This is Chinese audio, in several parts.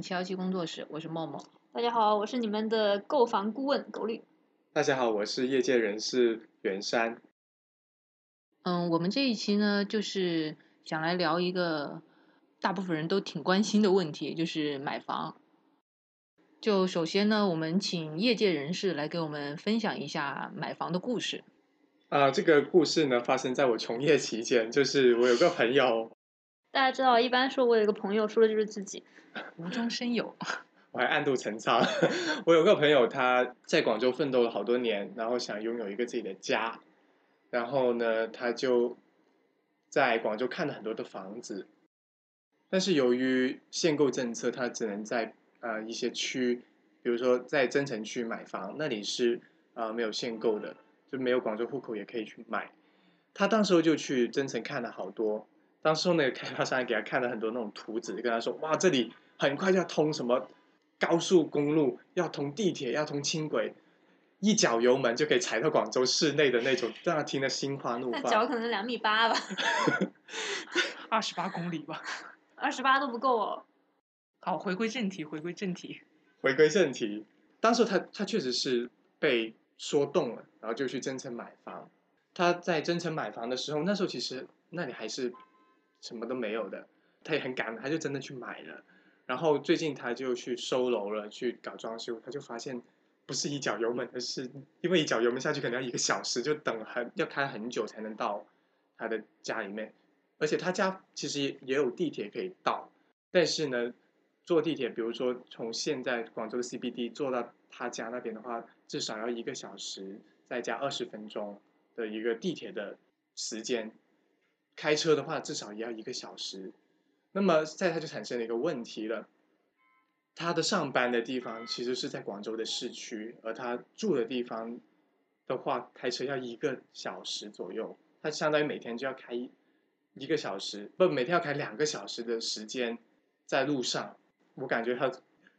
七幺七工作室，我是默默。大家好，我是你们的购房顾问狗绿。大家好，我是业界人士袁山。嗯，我们这一期呢，就是想来聊一个大部分人都挺关心的问题，就是买房。就首先呢，我们请业界人士来给我们分享一下买房的故事。啊，这个故事呢，发生在我从业期间，就是我有个朋友，大家知道，一般说我有一个朋友，说的就是自己。无中生有，我还暗度陈仓。我有个朋友，他在广州奋斗了好多年，然后想拥有一个自己的家，然后呢，他就在广州看了很多的房子，但是由于限购政策，他只能在呃一些区，比如说在增城区买房，那里是呃没有限购的，就没有广州户口也可以去买。他当时候就去增城看了好多，当时候那个开发商还给他看了很多那种图纸，跟他说：“哇，这里很快就要通什么高速公路，要通地铁，要通轻轨，一脚油门就可以踩到广州市内的那种。”让他听得心花怒放那。脚可能两米八吧，二十八公里吧。二十八都不够哦。好，回归正题，回归正题。回归正题，当时他他确实是被说动了，然后就去增城买房。他在增城买房的时候，那时候其实那里还是什么都没有的，他也很赶，他就真的去买了。然后最近他就去收楼了，去搞装修，他就发现不是一脚油门的是，因为一脚油门下去可能要一个小时，就等很要开很久才能到他的家里面。而且他家其实也也有地铁可以到，但是呢，坐地铁，比如说从现在广州的 CBD 坐到他家那边的话，至少要一个小时，再加二十分钟的一个地铁的时间。开车的话，至少也要一个小时。那么，在他就产生了一个问题了。他的上班的地方其实是在广州的市区，而他住的地方的话，开车要一个小时左右。他相当于每天就要开一一个小时，不，每天要开两个小时的时间在路上。我感觉他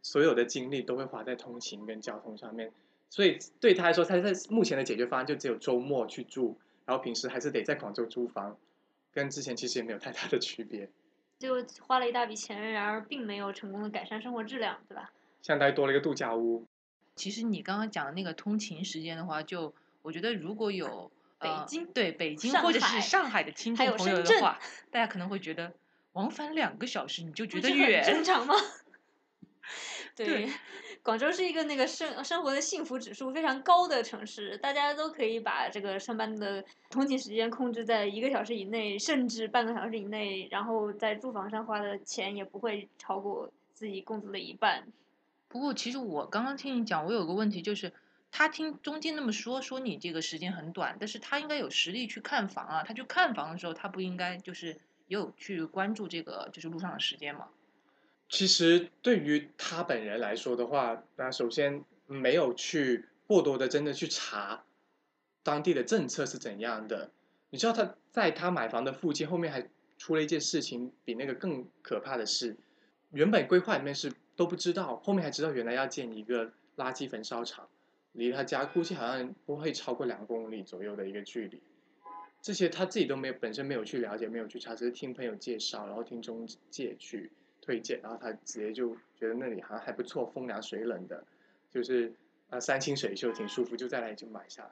所有的精力都会花在通勤跟交通上面，所以对他来说，他在目前的解决方案就只有周末去住，然后平时还是得在广州租房，跟之前其实也没有太大的区别。就花了一大笔钱，然而并没有成功的改善生活质量，对吧？相当于多了一个度假屋。其实你刚刚讲的那个通勤时间的话，就我觉得如果有呃北京对北京或者是上海的听还众朋友的话，大家可能会觉得往返两个小时你就觉得远，正常吗？对对，广州是一个那个生生活的幸福指数非常高的城市，大家都可以把这个上班的通勤时间控制在一个小时以内，甚至半个小时以内，然后在住房上花的钱也不会超过自己工资的一半。不过，其实我刚刚听你讲，我有个问题就是，他听中介那么说，说你这个时间很短，但是他应该有实力去看房啊。他去看房的时候，他不应该就是也有去关注这个就是路上的时间吗？其实对于他本人来说的话，那首先没有去过多的真的去查当地的政策是怎样的。你知道他在他买房的附近后面还出了一件事情，比那个更可怕的是，原本规划里面是都不知道，后面还知道原来要建一个垃圾焚烧厂，离他家估计好像不会超过两公里左右的一个距离。这些他自己都没有本身没有去了解，没有去查，只是听朋友介绍，然后听中介去推荐，然后他直接就觉得那里好像还不错，风凉水冷的，就是啊山清水秀，挺舒服，就在那里就买下来。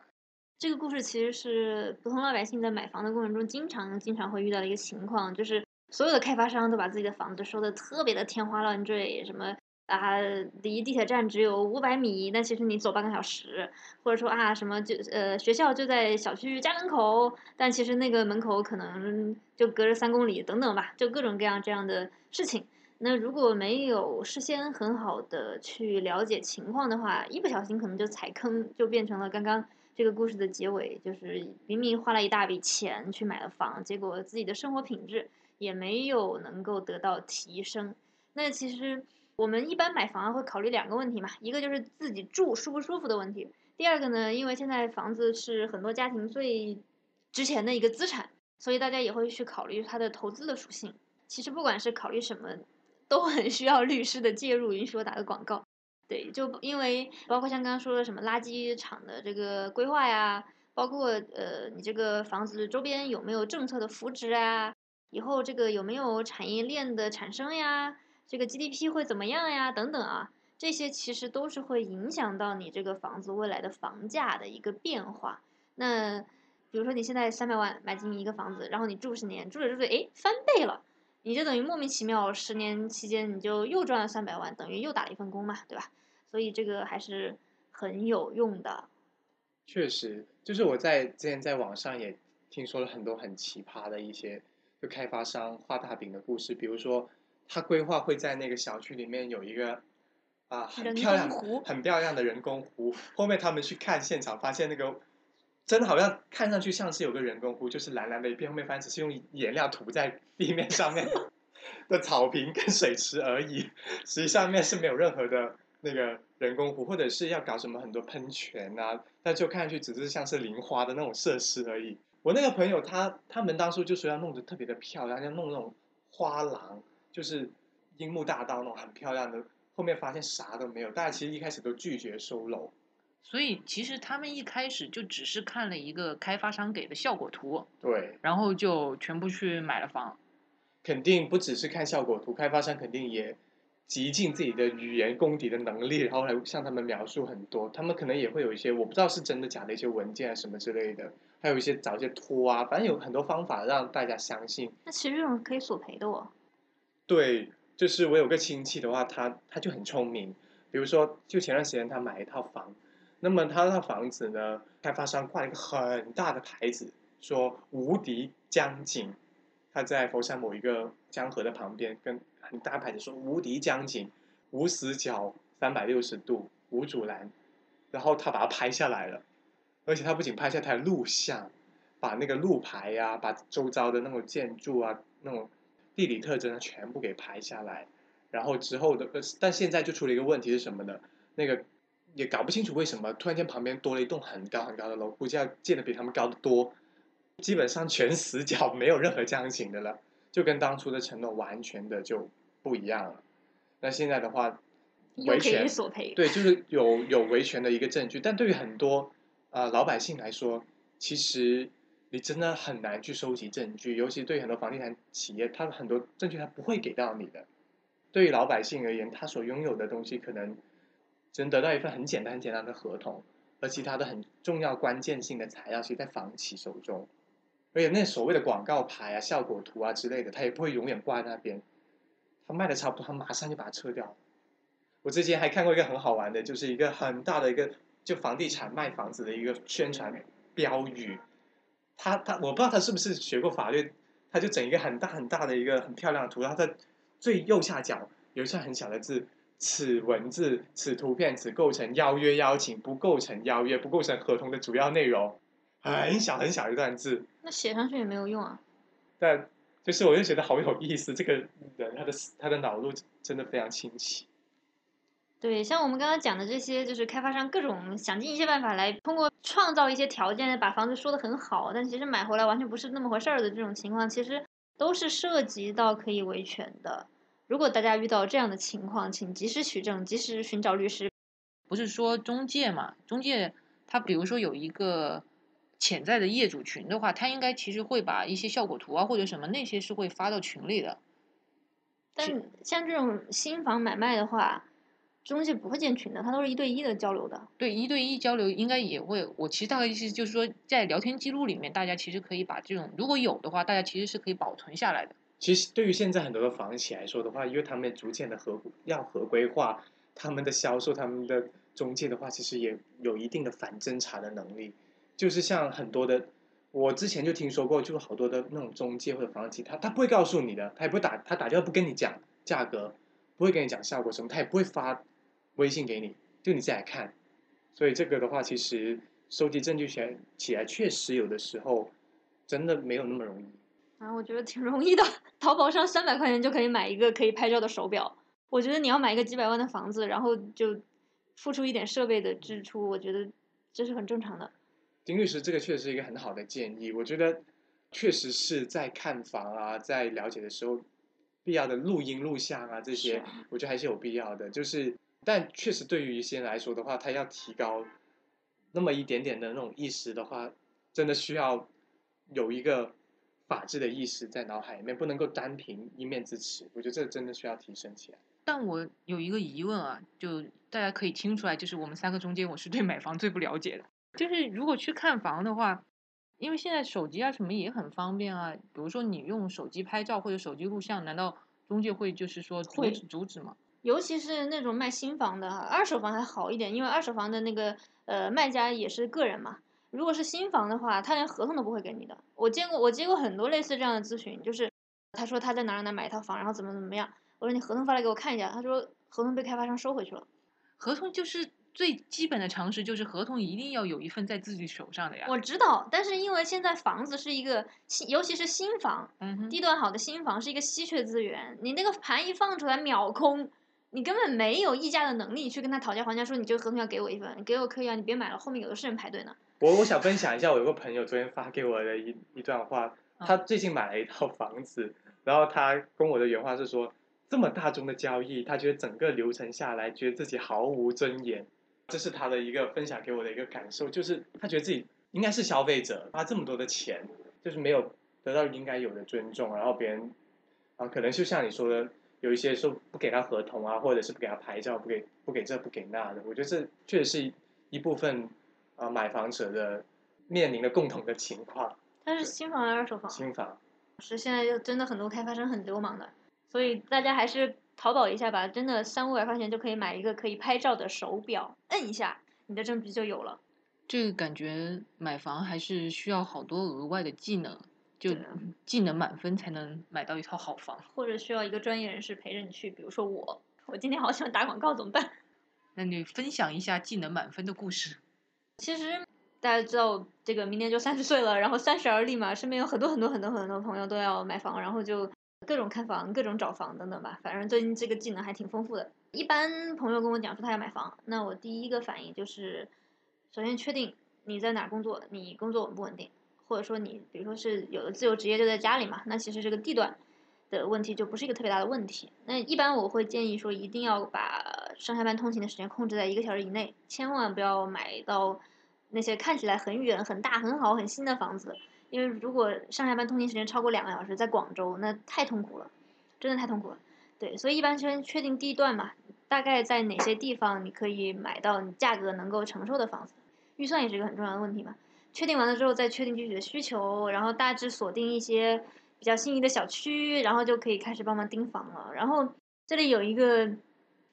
这个故事其实是普通老百姓在买房的过程中经常经常会遇到的一个情况，就是所有的开发商都把自己的房子说的特别的天花乱坠，什么啊离地铁站只有五百米，但其实你走半个小时，或者说啊什么就呃学校就在小区家门口，但其实那个门口可能就隔着三公里等等吧，就各种各样这样的事情。那如果没有事先很好的去了解情况的话，一不小心可能就踩坑，就变成了刚刚这个故事的结尾，就是明明花了一大笔钱去买了房，结果自己的生活品质也没有能够得到提升。那其实我们一般买房会考虑两个问题嘛，一个就是自己住舒不舒服的问题，第二个呢，因为现在房子是很多家庭最值钱的一个资产，所以大家也会去考虑它的投资的属性。其实不管是考虑什么，都很需要律师的介入。允许我打个广告，对，就因为包括像刚刚说的什么垃圾场的这个规划呀，包括呃你这个房子周边有没有政策的扶持啊，以后这个有没有产业链的产生呀，这个 GDP 会怎么样呀？等等啊，这些其实都是会影响到你这个房子未来的房价的一个变化。那比如说你现在三百万买进一个房子，然后你住十年，住着住着，哎，翻倍了，你就等于莫名其妙十年期间你就又赚了三百万，等于又打了一份工嘛，对吧？所以这个还是很有用的。确实，就是我在之前在网上也听说了很多很奇葩的一些就开发商画大饼的故事，比如说他规划会在那个小区里面有一个啊很漂亮湖很漂亮的人工湖，后面他们去看现场发现那个真的好像看上去像是有个人工湖，就是蓝蓝的一片，后面发现只是用颜料涂在地面上面 的草坪跟水池而已，实际上面是没有任何的那个人工湖，或者是要搞什么很多喷泉啊，但就看上去只是像是淋花的那种设施而已。我那个朋友他他们当初就说要弄得特别的漂亮，要弄那种花廊，就是樱木大道那种很漂亮的，后面发现啥都没有，大家其实一开始都拒绝收楼。所以其实他们一开始就只是看了一个开发商给的效果图，对，然后就全部去买了房。肯定不只是看效果图，开发商肯定也极尽自己的语言功底的能力，然后来向他们描述很多。他们可能也会有一些我不知道是真的假的一些文件啊什么之类的，还有一些找一些托啊，反正有很多方法让大家相信。那其实这种可以索赔的哦。对，就是我有个亲戚的话，他他就很聪明，比如说就前段时间他买一套房，那么他那套房子呢，开发商挂了一个很大的牌子，说无敌江景。他在佛山某一个江河的旁边，跟很大牌子说无敌江景，无死角，三百六十度，无阻拦，然后他把它拍下来了，而且他不仅拍下，他还录像，把那个路牌呀、把周遭的那种建筑啊、那种地理特征啊全部给拍下来，然后之后的，但现在就出了一个问题是什么呢？那个也搞不清楚为什么突然间旁边多了一栋很高很高的楼，估计要建的比他们高得多。基本上全死角，没有任何江景的了，就跟当初的承诺完全的就不一样了。那现在的话，维权索赔。对，就是有有维权的一个证据，但对于很多呃老百姓来说，其实你真的很难去收集证据，尤其对于很多房地产企业，它很多证据它不会给到你的。对于老百姓而言，他所拥有的东西可能只能得到一份很简单很简单的合同，而其他的很重要关键性的材料，其实在房企手中。而且那所谓的广告牌啊、效果图啊之类的，它也不会永远挂在那边。它卖的差不多，它马上就把它撤掉。我之前还看过一个很好玩的，就是一个很大的一个就房地产卖房子的一个宣传标语。他他我不知道他是不是学过法律，他就整一个很大很大的一个很漂亮的图，然后在最右下角有一串很小的字：此文字、此图片、此构成邀约邀请，不构成邀约，不构成合同的主要内容。很小很小一段字，那写上去也没有用啊。但就是我就觉得好有意思，这个人他的他的脑路真的非常清奇。对，像我们刚刚讲的这些，就是开发商各种想尽一切办法来通过创造一些条件，把房子说的很好，但其实买回来完全不是那么回事儿的这种情况，其实都是涉及到可以维权的。如果大家遇到这样的情况，请及时取证，及时寻找律师。不是说中介嘛？中介他比如说有一个潜在的业主群的话，他应该其实会把一些效果图啊或者什么那些是会发到群里的。但像这种新房买卖的话，中介不会建群的，他都是一对一的交流的。对，一对一交流应该也会。我其实大概意思就是说，在聊天记录里面，大家其实可以把这种如果有的话，大家其实是可以保存下来的。其实对于现在很多的房企来说的话，因为他们逐渐的合要合规化，他们的销售、他们的中介的话，其实也有一定的反侦查的能力。就是像很多的，我之前就听说过，就是好多的那种中介或者房企，他他不会告诉你的，他也不会打，他打电话不跟你讲价格，不会跟你讲效果什么，他也不会发微信给你，就你自己来看。所以这个的话，其实收集证据起起来，确实有的时候真的没有那么容易。啊，我觉得挺容易的，淘宝上三百块钱就可以买一个可以拍照的手表。我觉得你要买一个几百万的房子，然后就付出一点设备的支出，我觉得这是很正常的。丁律师，这个确实是一个很好的建议。我觉得确实是在看房啊，在了解的时候，必要的录音录像啊这些，我觉得还是有必要的。就是，但确实对于一些人来说的话，他要提高那么一点点的那种意识的话，真的需要有一个法治的意识在脑海里面，不能够单凭一面之词。我觉得这真的需要提升起来。但我有一个疑问啊，就大家可以听出来，就是我们三个中间，我是对买房最不了解的。就是如果去看房的话，因为现在手机啊什么也很方便啊，比如说你用手机拍照或者手机录像，难道中介会就是说阻会止阻止吗？尤其是那种卖新房的哈，二手房还好一点，因为二手房的那个呃卖家也是个人嘛。如果是新房的话，他连合同都不会给你的。我见过，我接过很多类似这样的咨询，就是他说他在哪儿哪儿买一套房，然后怎么怎么样。我说你合同发来给我看一下，他说合同被开发商收回去了。合同就是最基本的常识，就是合同一定要有一份在自己手上的呀。我知道，但是因为现在房子是一个新，尤其是新房，地段好的新房是一个稀缺资源，你那个盘一放出来秒空，你根本没有议价的能力去跟他讨价还价，说你这个合同要给我一份，你给我可以啊，你别买了，后面有的是人排队呢。我我想分享一下，我有个朋友昨天发给我的一一段话，他最近买了一套房子，然后他跟我的原话是说，这么大宗的交易，他觉得整个流程下来，觉得自己毫无尊严，这是他的一个分享给我的一个感受，就是他觉得自己应该是消费者，花这么多的钱，就是没有得到应该有的尊重，然后别人啊，可能就像你说的，有一些说不给他合同啊，或者是不给他牌照，不给不给这不给那的，我觉得这确实是一一部分啊买房者的面临的共同的情况，它是新房还是二手房？新房。是现在就真的很多开发商很流氓的，所以大家还是淘宝一下吧，真的三五百块钱就可以买一个可以拍照的手表，摁一下你的证据就有了。这个感觉买房还是需要好多额外的技能，就技能满分才能买到一套好房。或者需要一个专业人士陪着你去，比如说我，我今天好喜欢打广告怎么办？那你分享一下技能满分的故事。其实大家知道，这个明年就三十岁了，然后三十而立嘛，身边有很多很多很多很多朋友都要买房，然后就各种看房、各种找房等等吧。反正最近这个技能还挺丰富的。一般朋友跟我讲说他要买房，那我第一个反应就是，首先确定你在哪工作，你工作稳不稳定，或者说你比如说是有的自由职业就在家里嘛，那其实这个地段的问题就不是一个特别大的问题。那一般我会建议说，一定要把上下班通勤的时间控制在一个小时以内，千万不要买到那些看起来很远、很大、很好、很新的房子，因为如果上下班通勤时间超过两个小时，在广州那太痛苦了，真的太痛苦了。对，所以一般先确定地段嘛，大概在哪些地方你可以买到你价格能够承受的房子，预算也是一个很重要的问题嘛。确定完了之后，再确定具体的需求，然后大致锁定一些比较心仪的小区，然后就可以开始帮忙盯房了。然后这里有一个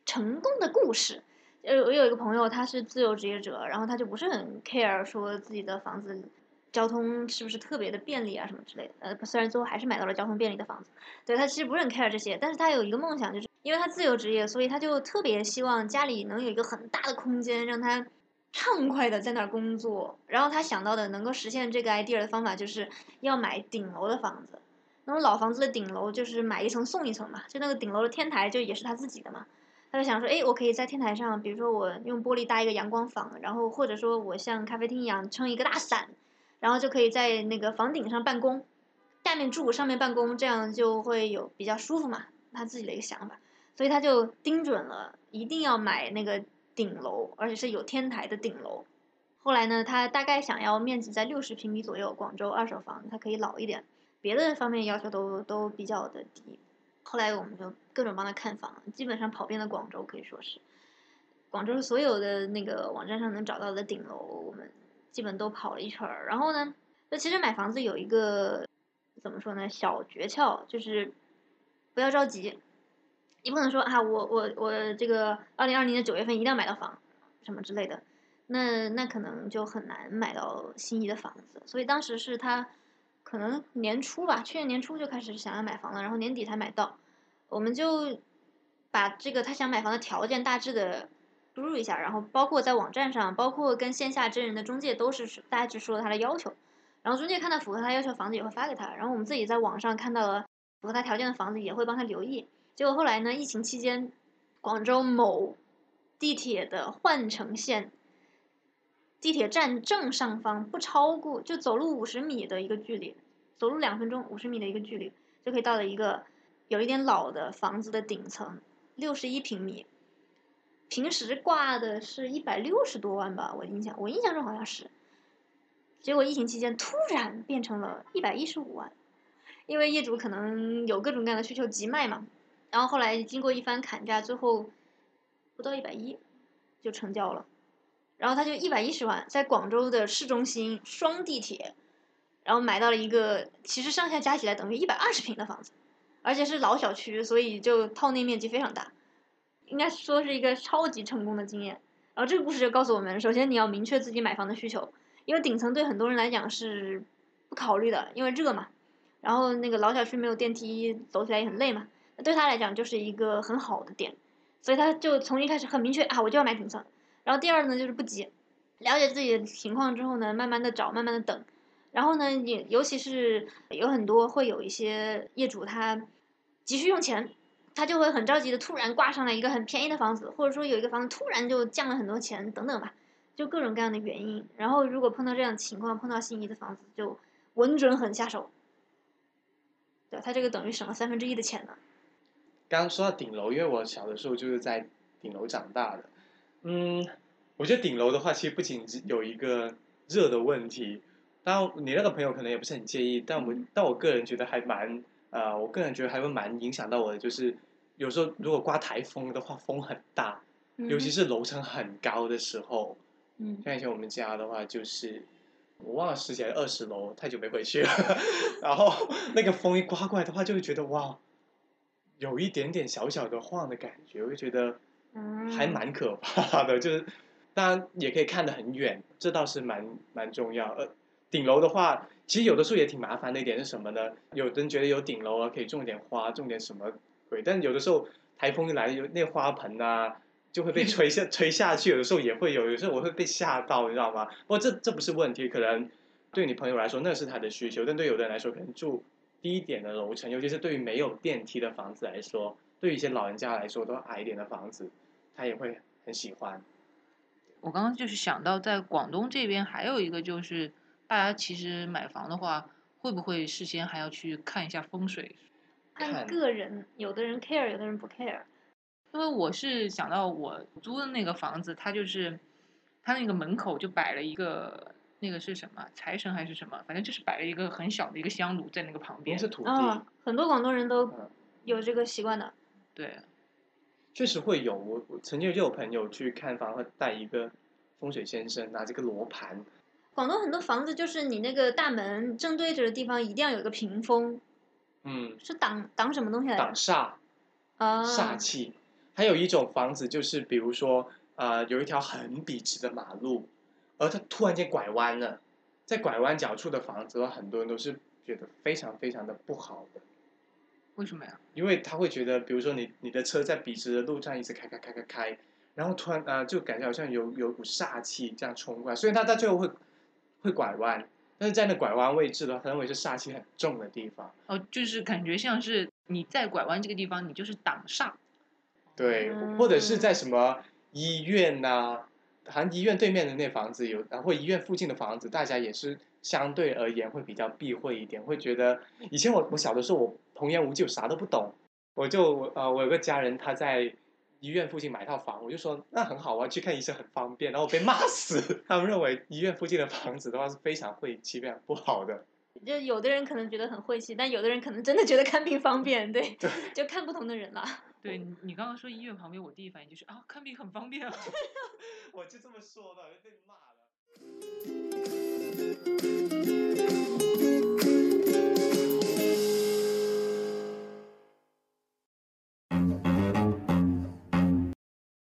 成功的故事，呃，我有一个朋友，他是自由职业者，然后他就不是很 care 说自己的房子交通是不是特别的便利啊什么之类的。呃，虽然最后还是买到了交通便利的房子，对他其实不是很 care 这些，但是他有一个梦想，就是因为他自由职业，所以他就特别希望家里能有一个很大的空间，让他畅快的在那儿工作。然后他想到的能够实现这个 idea 的方法，就是要买顶楼的房子。那种老房子的顶楼就是买一层送一层嘛，就那个顶楼的天台就也是他自己的嘛。他就想说，哎，我可以在天台上，比如说我用玻璃搭一个阳光房，然后或者说我像咖啡厅一样撑一个大伞，然后就可以在那个房顶上办公，下面住上面办公，这样就会有比较舒服嘛。他自己的一个想法，所以他就盯准了，一定要买那个顶楼，而且是有天台的顶楼。后来呢，他大概想要面积在六十平米左右，广州二手房，它可以老一点，别的方面要求都都比较的低。后来我们就各种帮他看房，基本上跑遍了广州，可以说是广州所有的那个网站上能找到的顶楼，我们基本都跑了一圈儿。然后呢，那其实买房子有一个怎么说呢，小诀窍就是不要着急，你不能说啊，我我我这个二零二零年九月份一定要买到房，什么之类的，那那可能就很难买到心仪的房子。所以当时是他可能年初吧，去年年初就开始想要买房了，然后年底才买到。我们就把这个他想买房的条件大致的输入一下，然后包括在网站上，包括跟线下真人的中介都是大致说了他的要求，然后中介看到符合他要求房子也会发给他，然后我们自己在网上看到了符合他条件的房子也会帮他留意。结果后来呢，疫情期间，广州某地铁的换乘线地铁站正上方不超过就走路五十米的一个距离，走路两分钟五十米的一个距离就可以到了一个有一点老的房子的顶层，六十一平米，平时挂的是一百六十多万吧，我印象我印象中好像是，结果疫情期间突然变成了一百一十五万，因为业主可能有各种各样的需求急卖嘛，然后后来经过一番砍价，最后不到一百一就成交了，然后他就一百一十万在广州的市中心双地铁，然后买到了一个其实上下加起来等于一百二十平的房子，而且是老小区，所以就套内面积非常大，应该说是一个超级成功的经验。然后这个故事就告诉我们，首先你要明确自己买房的需求，因为顶层对很多人来讲是不考虑的，因为热嘛。然后那个老小区没有电梯，走起来也很累嘛。对他来讲就是一个很好的点，所以他就从一开始很明确啊，我就要买顶层。然后第二呢就是不急，了解自己的情况之后呢，慢慢的找，慢慢的等。然后呢，也尤其是有很多会有一些业主他急需用钱。他就会很着急的突然挂上来一个很便宜的房子，或者说有一个房子突然就降了很多钱等等吧，就各种各样的原因。然后如果碰到这样的情况，碰到心仪的房子，就稳准狠下手。对他这个等于省了三分之一的钱呢。刚刚说到顶楼，因为我小的时候就是在顶楼长大的。嗯，我觉得顶楼的话，其实不仅有一个热的问题，当然你那个朋友可能也不是很介意，但我但我个人觉得还蛮。呃，我个人觉得还会蛮影响到我的，就是有时候如果刮台风的话，风很大，尤其是楼层很高的时候。嗯。像以前我们家的话，就是我忘了十几还是二十楼，太久没回去了。然后那个风一刮过来的话，就会觉得哇，有一点点小小的晃的感觉，我就觉得还蛮可怕的。就是当然也可以看得很远，这倒是蛮蛮重要。呃，顶楼的话。其实有的时候也挺麻烦的一点是什么呢？有的人觉得有顶楼啊，可以种点花，种点什么鬼？但有的时候台风一来，有那花盆啊，就会被吹下 吹下去。有的时候也会有，有时候我会被吓到，你知道吗？不过这这不是问题，可能对你朋友来说那是他的需求，但对有的人来说，可能住低一点的楼层，尤其是对于没有电梯的房子来说，对于一些老人家来说，都矮一点的房子，他也会很喜欢。我刚刚就是想到，在广东这边还有一个就是。大家其实买房的话，会不会事先还要去看一下风水？看个人，有的人 care，有的人不 care。因为我是想到我租的那个房子，它就是它那个门口就摆了一个那个是什么财神还是什么，反正就是摆了一个很小的一个香炉在那个旁边。是土地。啊，很多广东人都有这个习惯的。对。确实会有，我我曾经就有朋友去看房，会带一个风水先生拿这个罗盘。广东很多房子就是你那个大门正对着的地方一定要有个屏风，嗯，是挡挡什么东西来挡煞，啊，煞气。还有一种房子就是，比如说，呃，有一条很笔直的马路，而他突然间拐弯了，在拐弯角处的房子，很多人都是觉得非常非常的不好的。为什么呀？因为他会觉得，比如说你你的车在笔直的路上一直开开开开开，然后突然呃就感觉好像有有股煞气这样冲过来，所以他他最后会。会拐弯，但是在那拐弯位置的话，他认为是煞气很重的地方。哦，就是感觉像是你在拐弯这个地方，你就是挡煞。对，或者是在什么医院呐，好像医院对面的那房子有，然后医院附近的房子，大家也是相对而言会比较避讳一点，会觉得以前我我小的时候我童言无忌，我啥都不懂，我就呃我有个家人他在。医院附近买套房，我就说那很好啊，去看医生很方便。然后被骂死，他们认为医院附近的房子的话是非常晦气、非常不好的。就有的人可能觉得很晦气，但有的人可能真的觉得看病方便，对，就看不同的人了。对你刚刚说医院旁边我第一反应就是啊看病很方便啊。我就这么说的被骂了。